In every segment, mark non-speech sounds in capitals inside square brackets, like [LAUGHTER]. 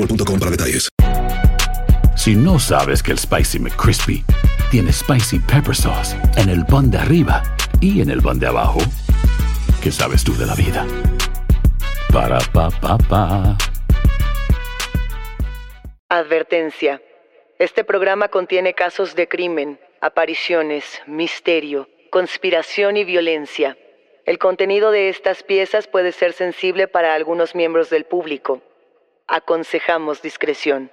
boostmobile.com para detalles. Si no sabes que el Spicy McCrispy tiene Spicy Pepper Sauce en el pan de arriba y en el pan de abajo, ¿qué sabes tú de la vida? Para, pa, pa, pa. Advertencia. Este programa contiene casos de crimen, apariciones, misterio, conspiración y violencia. El contenido de estas piezas puede ser sensible para algunos miembros del público. Aconsejamos discreción.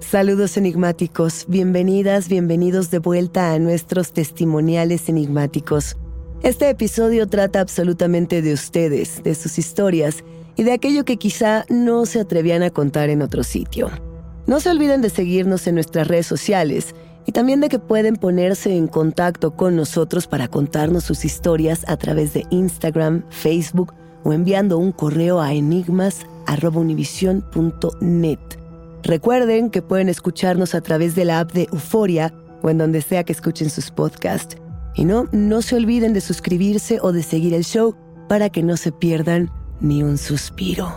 Saludos enigmáticos, bienvenidas, bienvenidos de vuelta a nuestros testimoniales enigmáticos. Este episodio trata absolutamente de ustedes, de sus historias y de aquello que quizá no se atrevían a contar en otro sitio. No se olviden de seguirnos en nuestras redes sociales y también de que pueden ponerse en contacto con nosotros para contarnos sus historias a través de Instagram, Facebook o enviando un correo a enigmas.univision.net. Recuerden que pueden escucharnos a través de la app de Euforia o en donde sea que escuchen sus podcasts. Y no, no se olviden de suscribirse o de seguir el show para que no se pierdan ni un suspiro.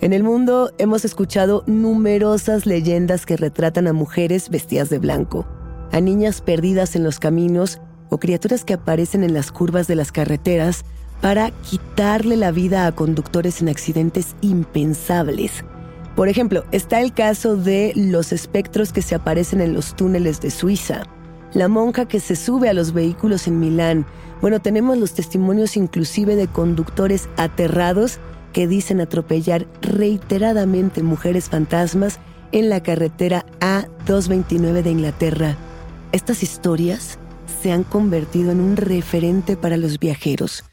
En el mundo hemos escuchado numerosas leyendas que retratan a mujeres vestidas de blanco, a niñas perdidas en los caminos o criaturas que aparecen en las curvas de las carreteras para quitarle la vida a conductores en accidentes impensables. Por ejemplo, está el caso de los espectros que se aparecen en los túneles de Suiza, la monja que se sube a los vehículos en Milán. Bueno, tenemos los testimonios inclusive de conductores aterrados que dicen atropellar reiteradamente mujeres fantasmas en la carretera A229 de Inglaterra. Estas historias se han convertido en un referente para los viajeros.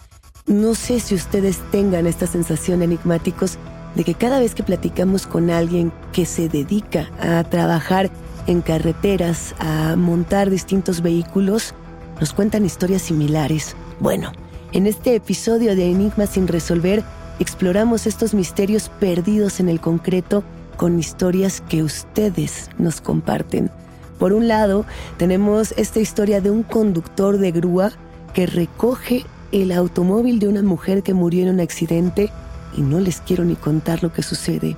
No sé si ustedes tengan esta sensación enigmáticos de que cada vez que platicamos con alguien que se dedica a trabajar en carreteras, a montar distintos vehículos, nos cuentan historias similares. Bueno, en este episodio de Enigmas sin resolver, exploramos estos misterios perdidos en el concreto con historias que ustedes nos comparten. Por un lado, tenemos esta historia de un conductor de grúa que recoge el automóvil de una mujer que murió en un accidente y no les quiero ni contar lo que sucede.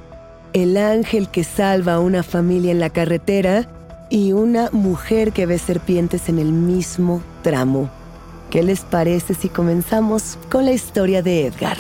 El ángel que salva a una familia en la carretera y una mujer que ve serpientes en el mismo tramo. ¿Qué les parece si comenzamos con la historia de Edgar?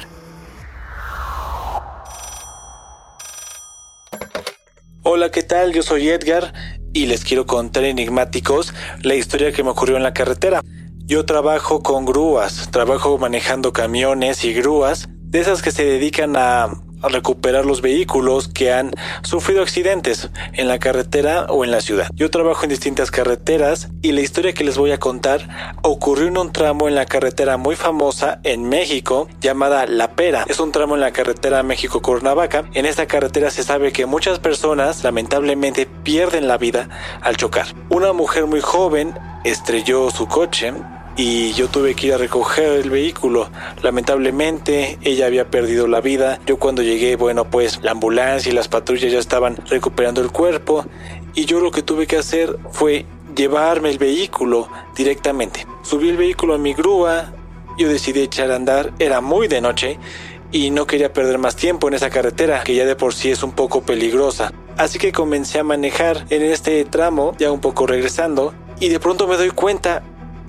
Hola, ¿qué tal? Yo soy Edgar y les quiero contar enigmáticos la historia que me ocurrió en la carretera. Yo trabajo con grúas, trabajo manejando camiones y grúas, de esas que se dedican a, a recuperar los vehículos que han sufrido accidentes en la carretera o en la ciudad. Yo trabajo en distintas carreteras y la historia que les voy a contar ocurrió en un tramo en la carretera muy famosa en México llamada La Pera. Es un tramo en la carretera México-Cuernavaca. En esta carretera se sabe que muchas personas lamentablemente pierden la vida al chocar. Una mujer muy joven estrelló su coche y yo tuve que ir a recoger el vehículo. Lamentablemente ella había perdido la vida. Yo cuando llegué, bueno, pues la ambulancia y las patrullas ya estaban recuperando el cuerpo y yo lo que tuve que hacer fue llevarme el vehículo directamente. Subí el vehículo a mi grúa, yo decidí echar a andar, era muy de noche y no quería perder más tiempo en esa carretera que ya de por sí es un poco peligrosa. Así que comencé a manejar en este tramo, ya un poco regresando, y de pronto me doy cuenta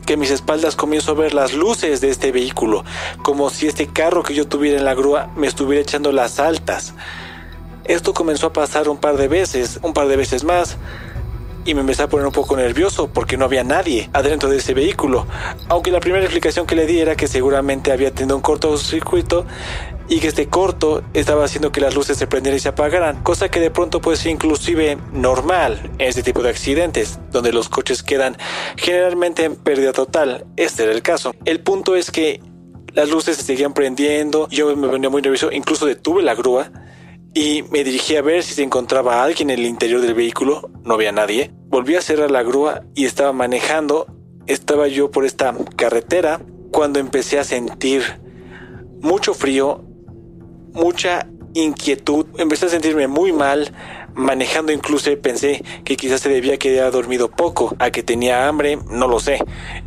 que mis espaldas comienzo a ver las luces de este vehículo, como si este carro que yo tuviera en la grúa me estuviera echando las altas. Esto comenzó a pasar un par de veces, un par de veces más, y me empecé a poner un poco nervioso porque no había nadie adentro de ese vehículo. Aunque la primera explicación que le di era que seguramente había tenido un cortocircuito y que este corto estaba haciendo que las luces se prendieran y se apagaran, cosa que de pronto puede ser inclusive normal en este tipo de accidentes, donde los coches quedan generalmente en pérdida total. Este era el caso. El punto es que las luces se seguían prendiendo, yo me venía muy nervioso, incluso detuve la grúa y me dirigí a ver si se encontraba alguien en el interior del vehículo, no había nadie. Volví a cerrar la grúa y estaba manejando, estaba yo por esta carretera cuando empecé a sentir mucho frío, mucha inquietud, empecé a sentirme muy mal, manejando incluso pensé que quizás se debía que había dormido poco, a que tenía hambre, no lo sé.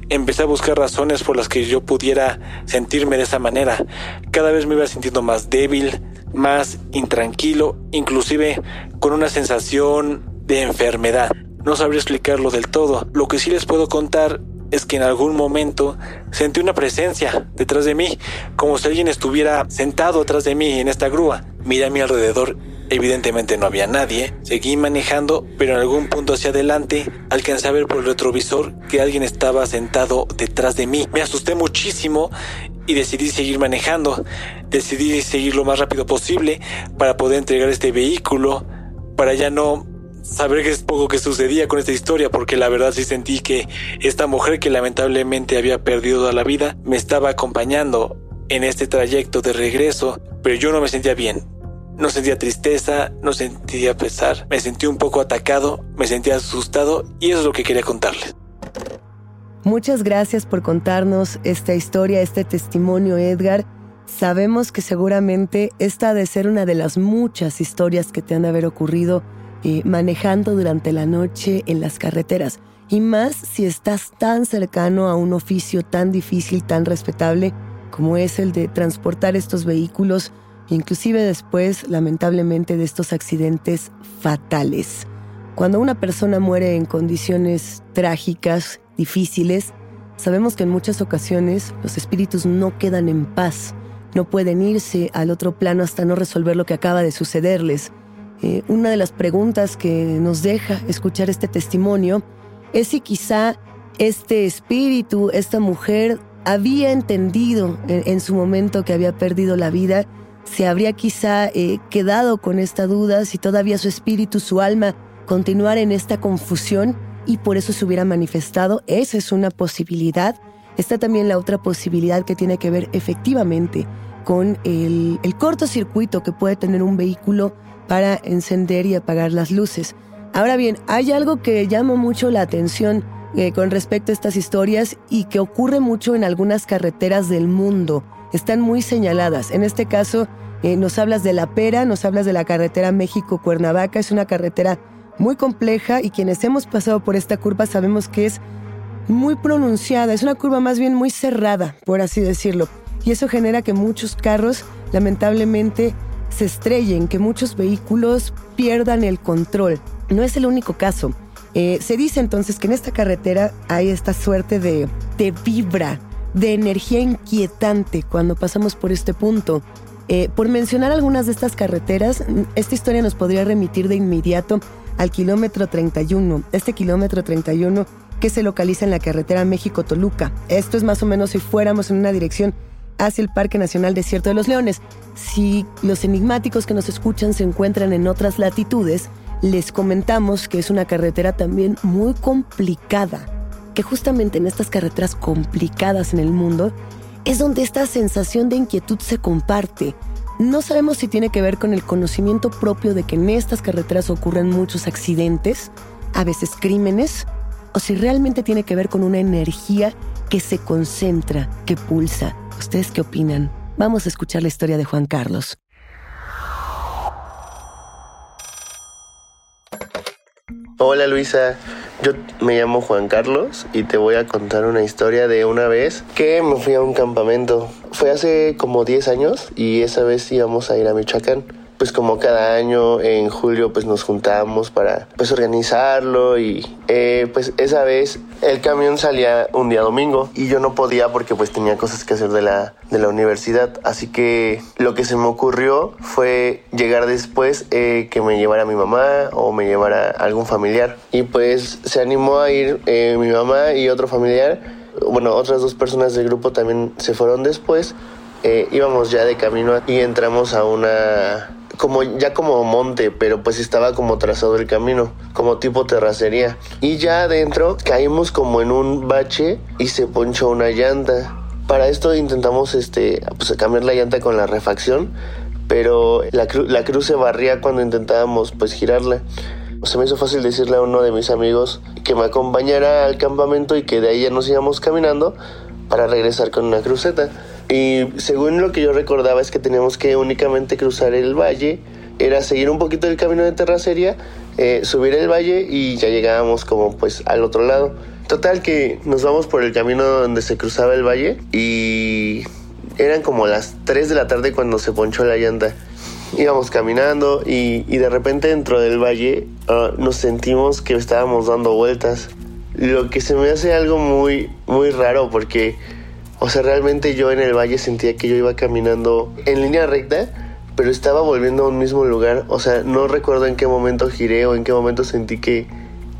Empecé a buscar razones por las que yo pudiera sentirme de esa manera. Cada vez me iba sintiendo más débil, más intranquilo, inclusive con una sensación de enfermedad. No sabría explicarlo del todo. Lo que sí les puedo contar es que en algún momento sentí una presencia detrás de mí, como si alguien estuviera sentado atrás de mí en esta grúa. Miré a mi alrededor, evidentemente no había nadie, seguí manejando, pero en algún punto hacia adelante alcancé a ver por el retrovisor que alguien estaba sentado detrás de mí. Me asusté muchísimo y decidí seguir manejando. Decidí seguir lo más rápido posible para poder entregar este vehículo, para ya no saber que es poco que sucedía con esta historia, porque la verdad sí sentí que esta mujer que lamentablemente había perdido la vida me estaba acompañando en este trayecto de regreso, pero yo no me sentía bien. No sentía tristeza, no sentía pesar, me sentí un poco atacado, me sentía asustado y eso es lo que quería contarles. Muchas gracias por contarnos esta historia, este testimonio, Edgar. Sabemos que seguramente esta ha de ser una de las muchas historias que te han de haber ocurrido eh, manejando durante la noche en las carreteras. Y más si estás tan cercano a un oficio tan difícil, tan respetable como es el de transportar estos vehículos, inclusive después, lamentablemente, de estos accidentes fatales. Cuando una persona muere en condiciones trágicas, difíciles, sabemos que en muchas ocasiones los espíritus no quedan en paz, no pueden irse al otro plano hasta no resolver lo que acaba de sucederles. Eh, una de las preguntas que nos deja escuchar este testimonio es si quizá este espíritu, esta mujer, había entendido en, su momento que había perdido la vida, se habría quizá eh, quedado con esta duda, si todavía su espíritu, su alma, continuar en esta confusión y por eso se hubiera manifestado. Esa es una posibilidad. Está también la otra posibilidad que tiene que ver efectivamente con el, cortocircuito que puede tener un vehículo para encender y apagar las luces. Ahora bien, hay algo que llama mucho la atención eh, con respecto a estas historias y que ocurre mucho en algunas carreteras del mundo. Están muy señaladas. En este caso, eh, nos hablas de la Pera, nos hablas de la carretera México-Cuernavaca. Es una carretera muy compleja y quienes hemos pasado por esta curva sabemos que es muy pronunciada, es una curva más bien muy cerrada, por así decirlo. Y eso genera que muchos carros lamentablemente se estrellen, que muchos vehículos pierdan el control. No es el único caso. Eh, se dice entonces que en esta carretera hay esta suerte de, de vibra, de energía inquietante cuando pasamos por este punto. Eh, por mencionar algunas de estas carreteras, esta historia nos podría remitir de inmediato al kilómetro 31. Este kilómetro 31 que se localiza en la carretera México-Toluca. Esto es más o menos si fuéramos en una dirección hacia el Parque Nacional Desierto de los Leones. Si los enigmáticos que nos escuchan se encuentran en otras latitudes, les comentamos que es una carretera también muy complicada, que justamente en estas carreteras complicadas en el mundo es donde esta sensación de inquietud se comparte, no sabemos si tiene que ver con el conocimiento propio de que en estas carreteras ocurren muchos accidentes, a veces crímenes, o si realmente tiene que ver con una energía que se concentra, que pulsa. ¿Ustedes qué opinan? Vamos a escuchar la historia de Juan Carlos. Hola Luisa, yo me llamo Juan Carlos y te voy a contar una historia de una vez que me fui a un campamento. Fue hace como 10 años y esa vez íbamos a ir a Michoacán pues como cada año en julio pues nos juntamos para pues organizarlo y eh, pues esa vez el camión salía un día domingo y yo no podía porque pues tenía cosas que hacer de la, de la universidad. Así que lo que se me ocurrió fue llegar después eh, que me llevara mi mamá o me llevara algún familiar. Y pues se animó a ir eh, mi mamá y otro familiar. Bueno otras dos personas del grupo también se fueron después. Íbamos ya de camino y entramos a una como ya como monte, pero pues estaba como trazado el camino, como tipo terracería. Y ya adentro caímos como en un bache y se ponchó una llanta. Para esto intentamos este, pues, cambiar la llanta con la refacción, pero la, la cruz se barría cuando intentábamos pues girarla. Se me hizo fácil decirle a uno de mis amigos que me acompañara al campamento y que de ahí ya nos íbamos caminando para regresar con una cruceta. Y según lo que yo recordaba es que teníamos que únicamente cruzar el valle, era seguir un poquito el camino de terracería, eh, subir el valle y ya llegábamos como pues al otro lado. Total que nos vamos por el camino donde se cruzaba el valle y eran como las 3 de la tarde cuando se ponchó la llanta. Íbamos caminando y, de repente dentro del valle ah, nos sentimos que estábamos dando vueltas. Lo que se me hace algo muy, muy raro porque o sea, realmente yo en el valle sentía que yo iba caminando en línea recta, pero estaba volviendo a un mismo lugar. O sea, no recuerdo en qué momento giré o en qué momento sentí que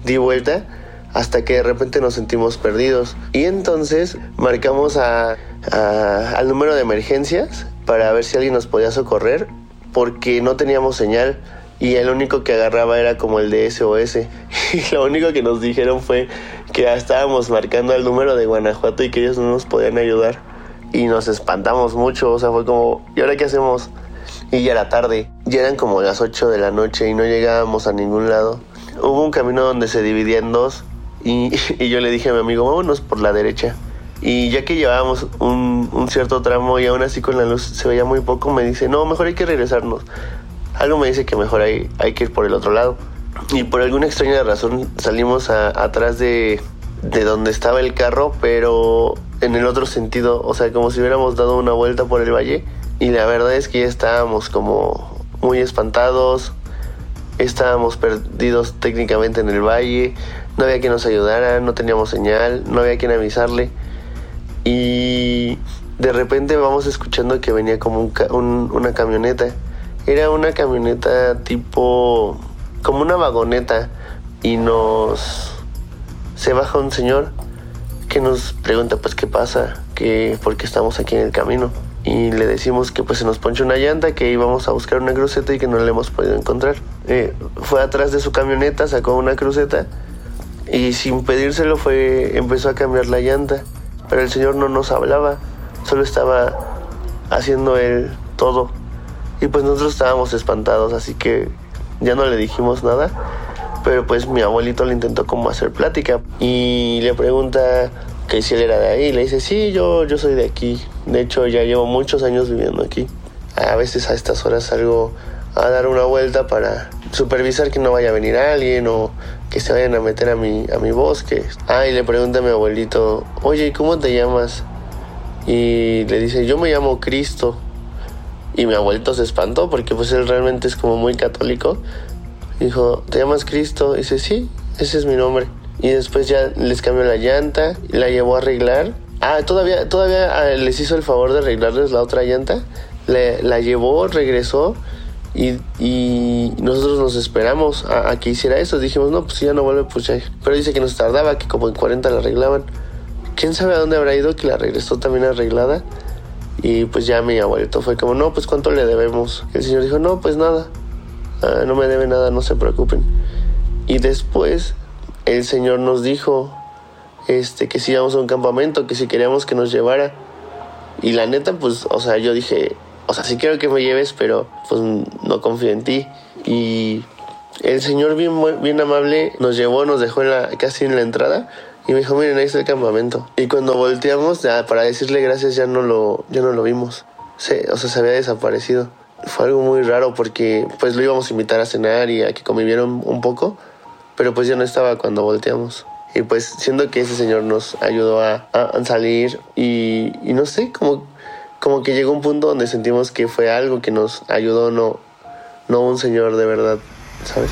di vuelta hasta que de repente nos sentimos perdidos. Y entonces marcamos a, al número de emergencias para ver si alguien nos podía socorrer porque no teníamos señal y el único que agarraba era como el de SOS. [LAUGHS] Y lo único que nos dijeron fue que ya estábamos marcando el número de Guanajuato y que ellos no nos podían ayudar. Y nos espantamos mucho, o sea, fue como, ¿y ahora qué hacemos? Y ya era tarde, ya eran como las 8 de la noche y no llegábamos a ningún lado. Hubo un camino donde se dividía en dos y, [LAUGHS] y yo le dije a mi amigo, vámonos por la derecha. Y ya que llevábamos un, un, cierto tramo y aún así con la luz se veía muy poco, me dice, no, mejor hay que regresarnos algo me dice que mejor hay, hay que ir por el otro lado. Y por alguna extraña razón salimos atrás de, de donde estaba el carro, pero en el otro sentido, o sea, como si hubiéramos dado una vuelta por el valle. Y la verdad es que ya estábamos como muy espantados, estábamos perdidos técnicamente en el valle, no había quien nos ayudara, no teníamos señal, no había quien avisarle. Y de repente vamos escuchando que venía como un, una camioneta era una camioneta tipo, como una vagoneta y nos, se baja un señor que nos pregunta pues qué pasa, que por qué estamos aquí en el camino. Y le decimos que pues se nos ponche una llanta, que íbamos a buscar una cruceta y que no la hemos podido encontrar. Eh, fue atrás de su camioneta, sacó una cruceta y sin pedírselo fue, empezó a cambiar la llanta. Pero el señor no nos hablaba, solo estaba haciendo él todo. Y pues nosotros estábamos espantados, así que ya no le dijimos nada. Pero pues mi abuelito le intentó como hacer plática y le pregunta que si él era de ahí. Le dice, sí, yo, yo soy de aquí. De hecho, ya llevo muchos años viviendo aquí. A veces a estas horas salgo a dar una vuelta para supervisar que no vaya a venir alguien o que se vayan a meter a mi, a mi bosque. Ah, y le pregunta a mi abuelito, oye, ¿cómo te llamas? Y le dice, yo me llamo Cristo. Y mi abuelito se espantó porque pues él realmente es como muy católico. Dijo, ¿te llamas Cristo? Y dice, sí, ese es mi nombre. Y después ya les cambió la llanta, la llevó a arreglar. Ah, todavía, todavía ah, les hizo el favor de arreglarles la otra llanta. Le, la llevó, regresó y, y, nosotros nos esperamos a, que hiciera eso. Dijimos, no, pues si ya no vuelve, pues ya. Pero dice que nos tardaba, que como en 40 la arreglaban. ¿Quién sabe a dónde habrá ido que la regresó también arreglada? Y pues ya mi abuelito fue como, no, pues cuánto le debemos. El señor dijo, no, pues nada, ah, no me debe nada, no se preocupen. Y después el señor nos dijo este, que si íbamos a un campamento, que si queríamos que nos llevara. Y la neta, pues, o sea, yo dije, o sea, sí quiero que me lleves, pero pues no confío en ti. Y el señor bien, bien amable nos llevó, nos dejó en la, casi en la entrada Y me dijo, miren, ahí está el campamento. Y cuando volteamos, ya, para decirle gracias, ya no lo, ya no lo vimos. Se, o sea, se había desaparecido. Fue algo muy raro porque pues lo íbamos a invitar a cenar y a que convivieran un poco, pero pues ya no estaba cuando volteamos. Y pues siendo que ese señor nos ayudó a, a salir y, y, no sé, como, como que llegó un punto donde sentimos que fue algo que nos ayudó, no, no un señor de verdad, ¿sabes?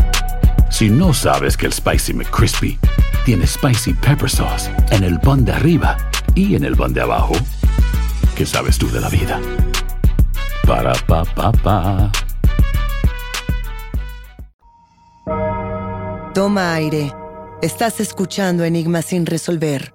Si no sabes que el Spicy McCrispy tiene Spicy Pepper Sauce en el pan de arriba y en el pan de abajo, ¿qué sabes tú de la vida? Para, pa, pa, pa. Toma aire. Estás escuchando Enigmas sin resolver.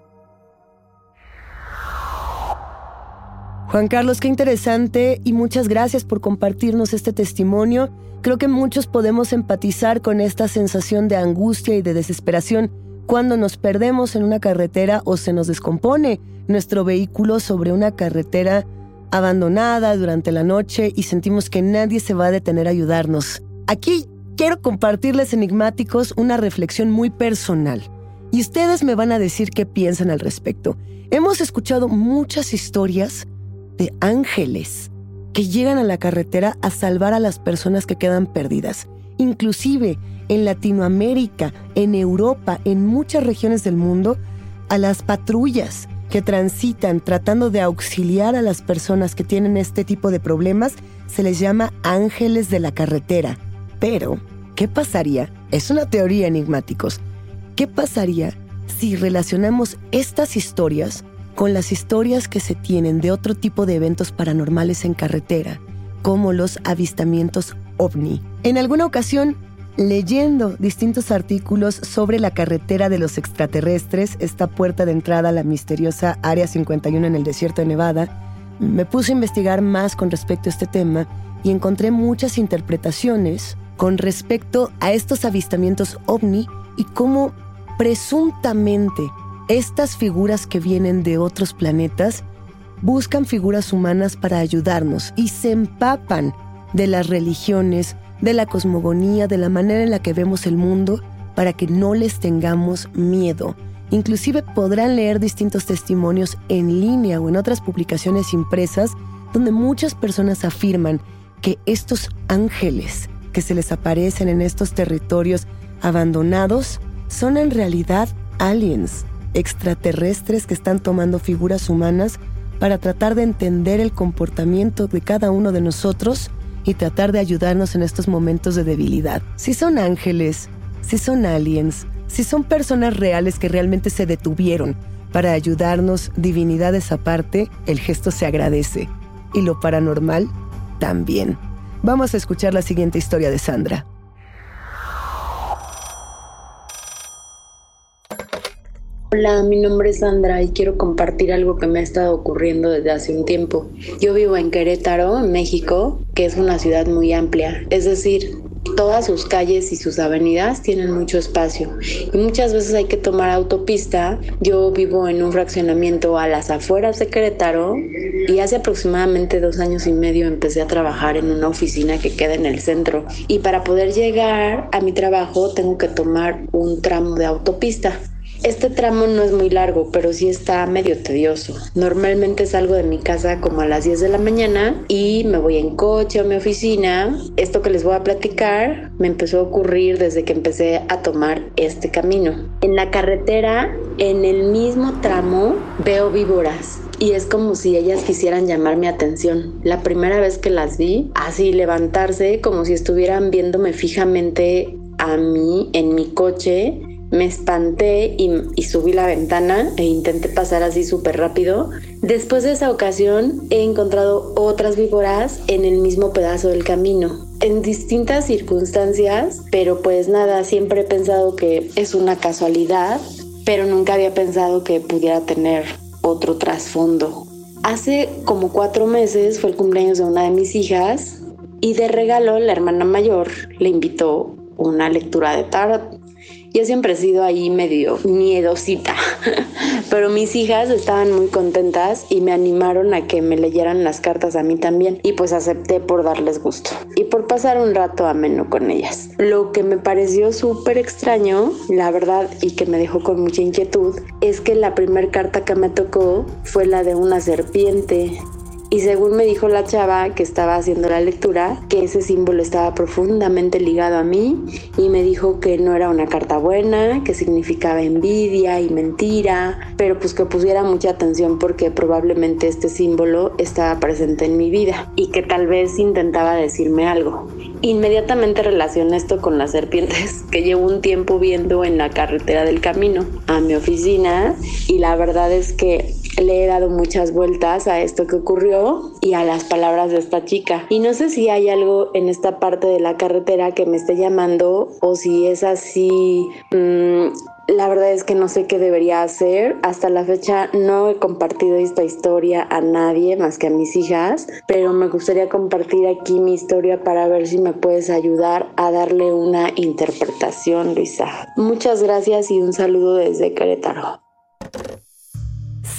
Juan Carlos, qué interesante y muchas gracias por compartirnos este testimonio. Creo que muchos podemos empatizar con esta sensación de angustia y de desesperación cuando nos perdemos en una carretera o se nos descompone nuestro vehículo sobre una carretera abandonada durante la noche y sentimos que nadie se va a detener a ayudarnos. Aquí quiero compartirles enigmáticos una reflexión muy personal y ustedes me van a decir qué piensan al respecto. Hemos escuchado muchas historias de ángeles que llegan a la carretera a salvar a las personas que quedan perdidas. Inclusive en Latinoamérica, en Europa, en muchas regiones del mundo, a las patrullas que transitan tratando de auxiliar a las personas que tienen este tipo de problemas se les llama ángeles de la carretera. Pero, ¿qué pasaría? Es una teoría enigmáticos. ¿Qué pasaría si relacionamos estas historias con las historias que se tienen de otro tipo de eventos paranormales en carretera, como los avistamientos ovni. En alguna ocasión, leyendo distintos artículos sobre la carretera de los extraterrestres, esta puerta de entrada a la misteriosa Área 51 en el desierto de Nevada, me puse a investigar más con respecto a este tema y encontré muchas interpretaciones con respecto a estos avistamientos ovni y cómo presuntamente estas figuras que vienen de otros planetas buscan figuras humanas para ayudarnos y se empapan de las religiones, de la cosmogonía, de la manera en la que vemos el mundo, para que no les tengamos miedo. Inclusive podrán leer distintos testimonios en línea o en otras publicaciones impresas donde muchas personas afirman que estos ángeles que se les aparecen en estos territorios abandonados son en realidad aliens, extraterrestres que están tomando figuras humanas para tratar de entender el comportamiento de cada uno de nosotros y tratar de ayudarnos en estos momentos de debilidad. Si son ángeles, si son aliens, si son personas reales que realmente se detuvieron para ayudarnos, divinidades aparte, el gesto se agradece. Y lo paranormal, también. Vamos a escuchar la siguiente historia de Sandra. Hola, mi nombre es Sandra y quiero compartir algo que me ha estado ocurriendo desde hace un tiempo. Yo vivo en Querétaro, en México, que es una ciudad muy amplia. Es decir, todas sus calles y sus avenidas tienen mucho espacio y muchas veces hay que tomar autopista. Yo vivo en un fraccionamiento a las afueras de Querétaro y hace aproximadamente dos años y medio empecé a trabajar en una oficina que queda en el centro y para poder llegar a mi trabajo tengo que tomar un tramo de autopista. Este tramo no es muy largo, pero sí está medio tedioso. Normalmente salgo de mi casa como a las 10 de la mañana y me voy en coche a mi oficina. Esto que les voy a platicar me empezó a ocurrir desde que empecé a tomar este camino. En la carretera, en el mismo tramo, veo víboras y es como si ellas quisieran llamar mi atención. La primera vez que las vi, así levantarse como si estuvieran viéndome fijamente a mí en mi coche me espanté y, subí la ventana e intenté pasar así súper rápido. Después de esa ocasión he encontrado otras víboras en el mismo pedazo del camino, en distintas circunstancias, pero pues nada, siempre he pensado que es una casualidad, pero nunca había pensado que pudiera tener otro trasfondo. Hace como cuatro meses fue el cumpleaños de una de mis hijas y de regalo la hermana mayor le invitó una lectura de tarot yo siempre he sido ahí medio miedosita, [LAUGHS] pero mis hijas estaban muy contentas y me animaron a que me leyeran las cartas a mí también y pues acepté por darles gusto y por pasar un rato ameno con ellas. Lo que me pareció súper extraño, la verdad, y que me dejó con mucha inquietud, es que la primera carta que me tocó fue la de una serpiente y según me dijo la chava que estaba haciendo la lectura, que ese símbolo estaba profundamente ligado a mí y me dijo que no era una carta buena, que significaba envidia y mentira, pero pues que pusiera mucha atención porque probablemente este símbolo estaba presente en mi vida y que tal vez intentaba decirme algo. Inmediatamente relacioné esto con las serpientes [LAUGHS] que llevo un tiempo viendo en la carretera del camino a mi oficina y la verdad es que le he dado muchas vueltas a esto que ocurrió y a las palabras de esta chica. Y no sé si hay algo en esta parte de la carretera que me esté llamando o si es así... Mm, la verdad es que no sé qué debería hacer. Hasta la fecha no he compartido esta historia a nadie más que a mis hijas, pero me gustaría compartir aquí mi historia para ver si me puedes ayudar a darle una interpretación, Luisa. Muchas gracias y un saludo desde Querétaro.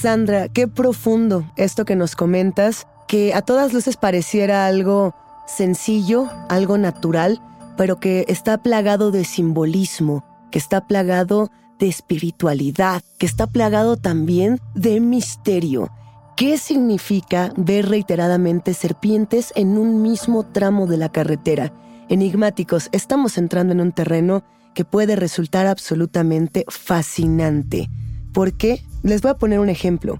Sandra, qué profundo esto que nos comentas, que a todas luces pareciera algo sencillo, algo natural, pero que está plagado de simbolismo, que está plagado de espiritualidad, que está plagado también de misterio. ¿Qué significa ver reiteradamente serpientes en un mismo tramo de la carretera? Enigmáticos, estamos entrando en un terreno que puede resultar absolutamente fascinante. ¿Por qué? Les voy a poner un ejemplo.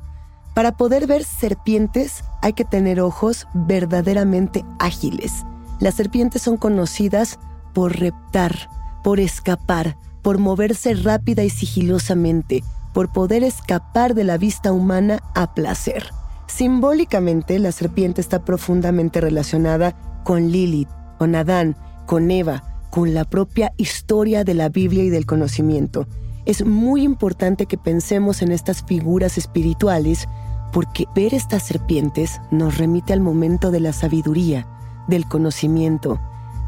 Para poder ver serpientes hay que tener ojos verdaderamente ágiles. Las serpientes son conocidas por reptar, por escapar, por moverse rápida y sigilosamente, por poder escapar de la vista humana a placer. Simbólicamente, la serpiente está profundamente relacionada con Lilith, con Adán, con Eva, con la propia historia de la Biblia y del conocimiento es muy importante que pensemos en estas figuras espirituales porque ver estas serpientes nos remite al momento de la sabiduría, del conocimiento,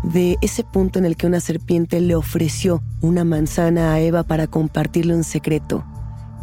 de ese punto en el que una serpiente le ofreció una manzana a Eva para compartirle un secreto.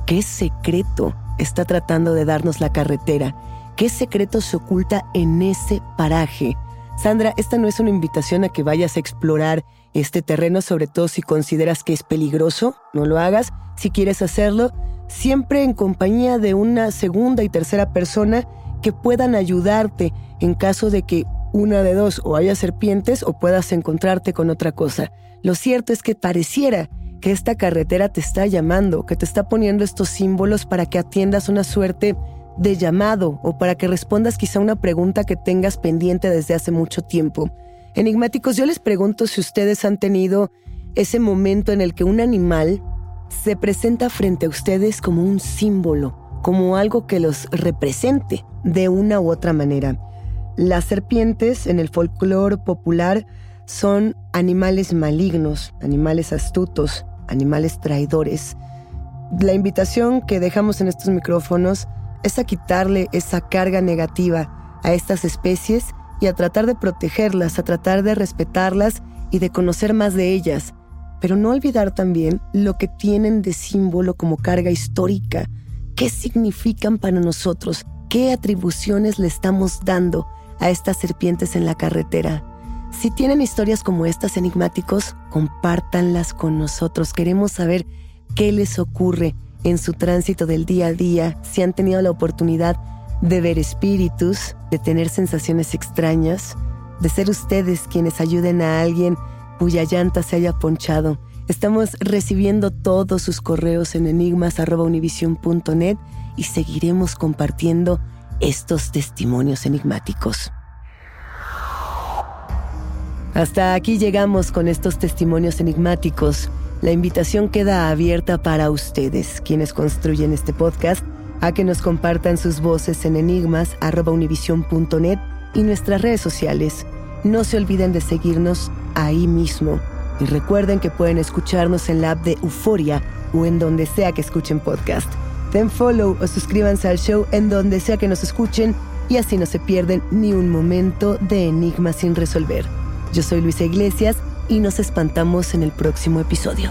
¿Qué secreto está tratando de darnos la carretera? ¿Qué secreto se oculta en ese paraje? Sandra, esta no es una invitación a que vayas a explorar este terreno, sobre todo si consideras que es peligroso, no lo hagas. Si quieres hacerlo, siempre en compañía de una segunda y tercera persona que puedan ayudarte en caso de que una de dos o haya serpientes o puedas encontrarte con otra cosa. Lo cierto es que pareciera que esta carretera te está llamando, que te está poniendo estos símbolos para que atiendas una suerte de llamado o para que respondas quizá una pregunta que tengas pendiente desde hace mucho tiempo. Enigmáticos, yo les pregunto si ustedes han tenido ese momento en el que un animal se presenta frente a ustedes como un símbolo, como algo que los represente de una u otra manera. Las serpientes en el folclore popular son animales malignos, animales astutos, animales traidores. La invitación que dejamos en estos micrófonos es a quitarle esa carga negativa a estas especies y a tratar de protegerlas, a tratar de respetarlas y de conocer más de ellas, pero no olvidar también lo que tienen de símbolo como carga histórica, qué significan para nosotros, qué atribuciones le estamos dando a estas serpientes en la carretera. Si tienen historias como estas enigmáticos, compártanlas con nosotros. Queremos saber qué les ocurre en su tránsito del día a día, si han tenido la oportunidad de ver espíritus, de tener sensaciones extrañas, de ser ustedes quienes ayuden a alguien cuya llanta se haya ponchado. Estamos recibiendo todos sus correos en enigmas.univision.net y seguiremos compartiendo estos testimonios enigmáticos. Hasta aquí llegamos con estos testimonios enigmáticos. La invitación queda abierta para ustedes, quienes construyen este podcast, a que nos compartan sus voces en enigmas.univision.net y nuestras redes sociales. No se olviden de seguirnos ahí mismo. Y recuerden que pueden escucharnos en la app de Euforia o en donde sea que escuchen podcast. Den follow o suscríbanse al show en donde sea que nos escuchen y así no se pierden ni un momento de enigma sin resolver. Yo soy Luisa Iglesias y nos espantamos en el próximo episodio.